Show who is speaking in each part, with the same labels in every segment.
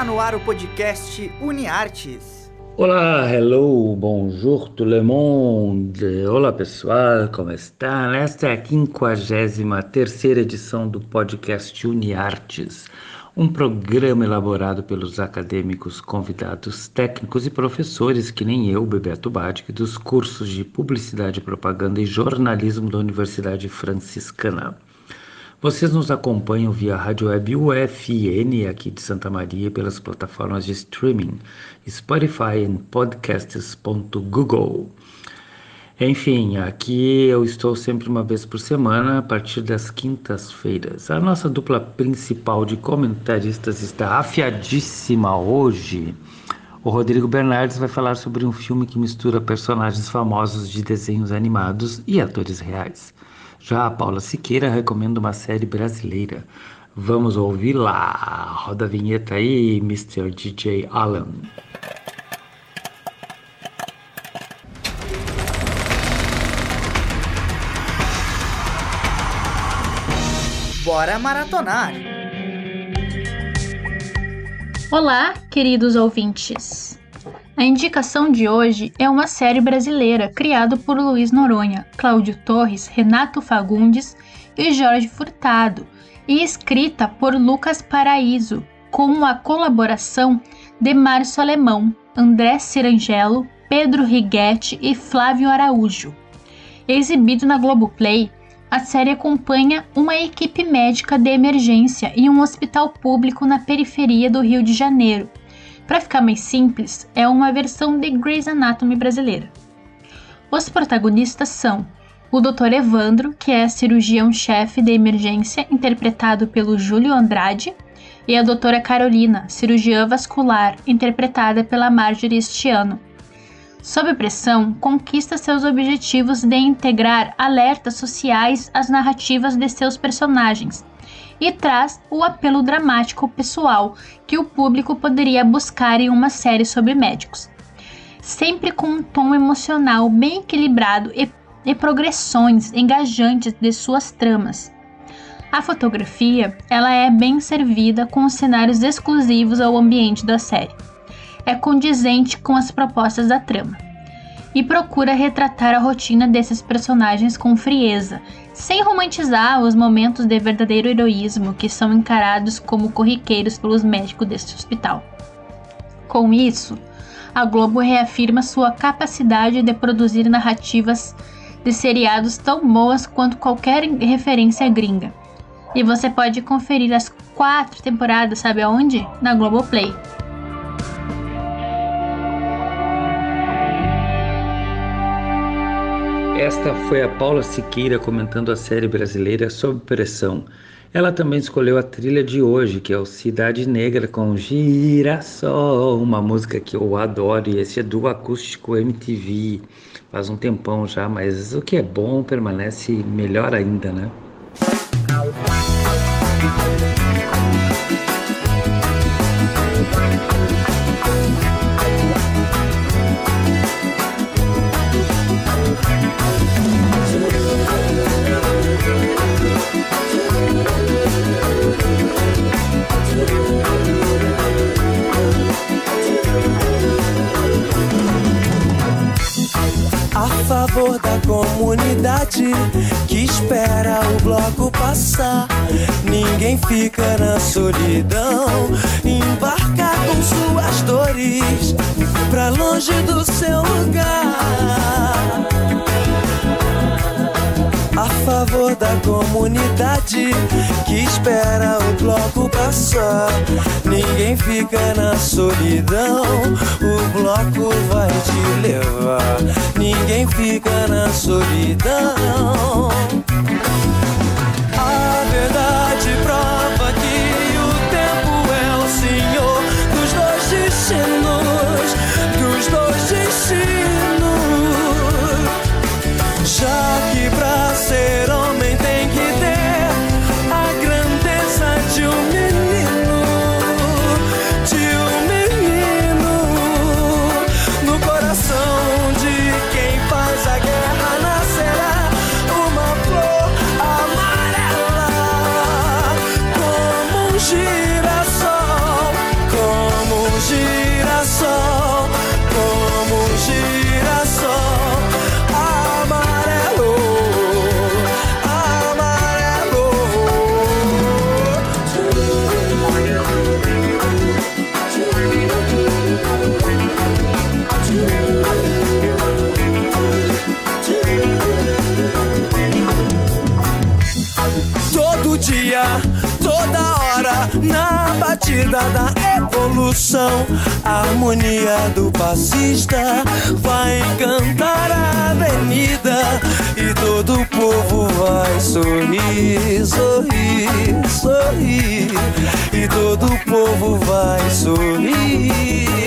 Speaker 1: Está no ar o podcast UniArtes.
Speaker 2: Olá, hello, bonjour tout le monde. Olá pessoal, como estão? Esta é a 53 terceira edição do podcast UniArtes, um programa elaborado pelos acadêmicos, convidados técnicos e professores que nem eu, Bebeto Badic, dos cursos de Publicidade, Propaganda e Jornalismo da Universidade Franciscana. Vocês nos acompanham via rádio web UFN aqui de Santa Maria pelas plataformas de streaming Spotify e podcasts.google. Enfim, aqui eu estou sempre uma vez por semana a partir das quintas-feiras. A nossa dupla principal de comentaristas está afiadíssima hoje. O Rodrigo Bernardes vai falar sobre um filme que mistura personagens famosos de desenhos animados e atores reais. Já a Paula Siqueira recomenda uma série brasileira. Vamos ouvir lá. Roda a vinheta aí, Mr. DJ Alan.
Speaker 1: Bora maratonar!
Speaker 3: Olá, queridos ouvintes. A indicação de hoje é uma série brasileira criada por Luiz Noronha, Cláudio Torres, Renato Fagundes e Jorge Furtado e escrita por Lucas Paraíso, com a colaboração de Márcio Alemão, André Cirangelo, Pedro Righetti e Flávio Araújo. Exibido na Globoplay, a série acompanha uma equipe médica de emergência em um hospital público na periferia do Rio de Janeiro, para ficar mais simples, é uma versão de Grey's Anatomy brasileira. Os protagonistas são o Dr. Evandro, que é cirurgião-chefe de emergência, interpretado pelo Júlio Andrade, e a doutora Carolina, cirurgiã vascular, interpretada pela Marjorie Stiano. Sob pressão, conquista seus objetivos de integrar alertas sociais às narrativas de seus personagens, e traz o apelo dramático pessoal que o público poderia buscar em uma série sobre médicos. Sempre com um tom emocional bem equilibrado e, e progressões engajantes de suas tramas. A fotografia, ela é bem servida com cenários exclusivos ao ambiente da série. É condizente com as propostas da trama e procura retratar a rotina desses personagens com frieza, sem romantizar os momentos de verdadeiro heroísmo que são encarados como corriqueiros pelos médicos deste hospital. Com isso, a Globo reafirma sua capacidade de produzir narrativas de seriados tão boas quanto qualquer referência gringa. E você pode conferir as quatro temporadas, sabe aonde? Na Globoplay.
Speaker 2: Esta foi a Paula Siqueira comentando a série brasileira Sob Pressão. Ela também escolheu a trilha de hoje, que é o Cidade Negra com Girassol, uma música que eu adoro, e esse é do acústico MTV. Faz um tempão já, mas o que é bom permanece melhor ainda, né?
Speaker 4: Favor da comunidade que espera o bloco passar. Ninguém fica na solidão, embarca com suas dores pra longe do seu lugar a favor da comunidade que espera o bloco passar. Ninguém fica na solidão, o bloco vai te levar. Evolução, a harmonia do passista vai cantar a avenida e todo o povo vai sorrir, sorrir, sorrir. E todo o povo vai sorrir.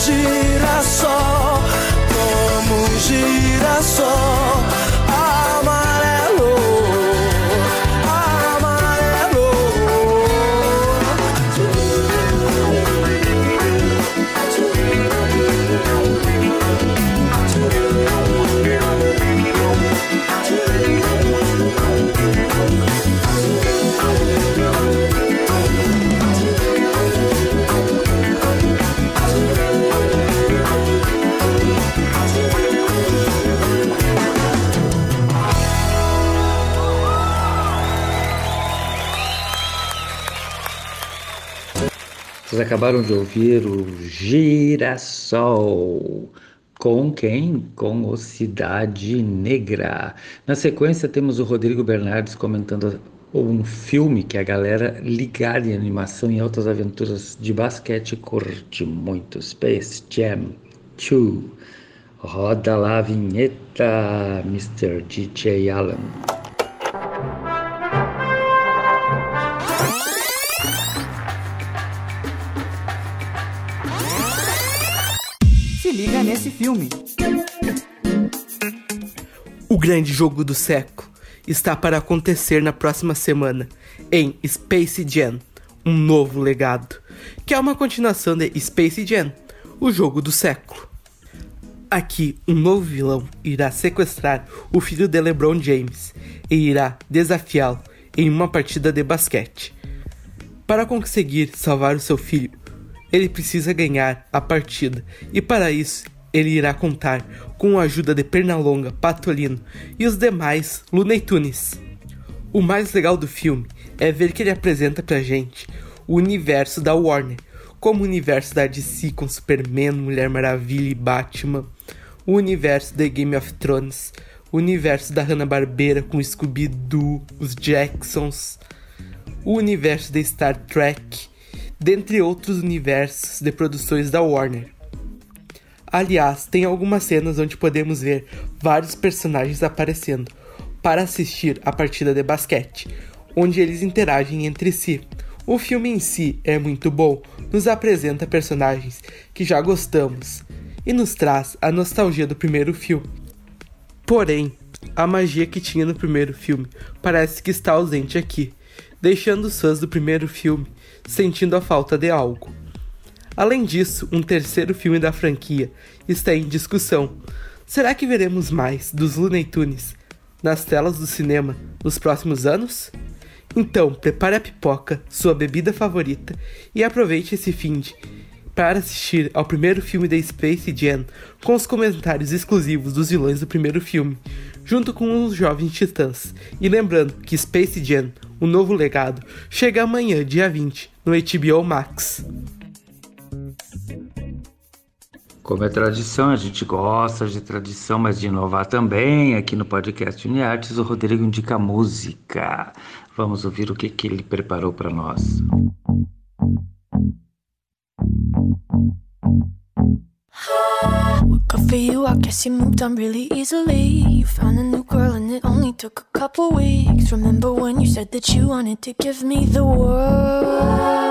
Speaker 4: Girassol, como um girassol.
Speaker 2: Acabaram de ouvir o Girassol. Com quem? Com o Cidade Negra. Na sequência, temos o Rodrigo Bernardes comentando um filme que a galera ligada em animação e altas aventuras de basquete curte muito: Space Jam 2. Roda lá a vinheta, Mr. DJ Allen.
Speaker 1: Filme.
Speaker 5: O grande jogo do século está para acontecer na próxima semana em Space Jam, um novo legado, que é uma continuação de Space Jam, o jogo do século. Aqui, um novo vilão irá sequestrar o filho de LeBron James e irá desafiá-lo em uma partida de basquete. Para conseguir salvar o seu filho, ele precisa ganhar a partida e para isso ele irá contar com a ajuda de Pernalonga, Patolino e os demais Looney Tunes. O mais legal do filme é ver que ele apresenta pra gente o universo da Warner, como o universo da DC com Superman, Mulher Maravilha e Batman, o universo de Game of Thrones, o universo da Hanna-Barbera com Scooby-Doo, os Jacksons, o universo de Star Trek, dentre outros universos de produções da Warner. Aliás, tem algumas cenas onde podemos ver vários personagens aparecendo para assistir a partida de basquete, onde eles interagem entre si. O filme em si é muito bom, nos apresenta personagens que já gostamos e nos traz a nostalgia do primeiro filme. Porém, a magia que tinha no primeiro filme parece que está ausente aqui, deixando os fãs do primeiro filme sentindo a falta de algo. Além disso, um terceiro filme da franquia está em discussão. Será que veremos mais dos Looney Tunes nas telas do cinema nos próximos anos? Então, prepare a pipoca, sua bebida favorita e aproveite esse fim de para assistir ao primeiro filme da Space Jam com os comentários exclusivos dos vilões do primeiro filme, junto com os jovens titãs. E lembrando que Space Jam, o novo legado, chega amanhã, dia 20, no HBO Max.
Speaker 2: Como é tradição, a gente gosta de tradição, mas de inovar também. Aqui no podcast Uniartes, o Rodrigo indica música. Vamos ouvir o que, que ele preparou para nós.
Speaker 6: Good for you, I guess you moved on really easily. You found a new girl and it only took a couple weeks. Remember when you said that you wanted to give me the world?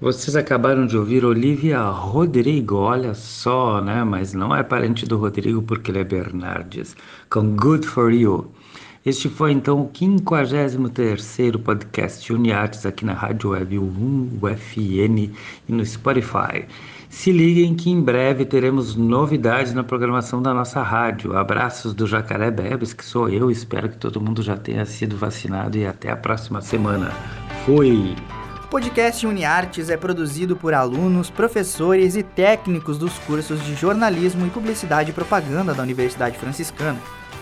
Speaker 2: Vocês acabaram de ouvir Olivia Rodrigo, olha só, né? Mas não é parente do Rodrigo porque ele é Bernardes, com Good For You. Este foi então o 53º podcast Uniartes aqui na Rádio Web UFN e no Spotify. Se liguem que em breve teremos novidades na programação da nossa rádio. Abraços do Jacaré Bebes, que sou eu. Espero que todo mundo já tenha sido vacinado e até a próxima semana. Fui!
Speaker 1: O podcast UniArtes é produzido por alunos, professores e técnicos dos cursos de jornalismo e publicidade e propaganda da Universidade Franciscana.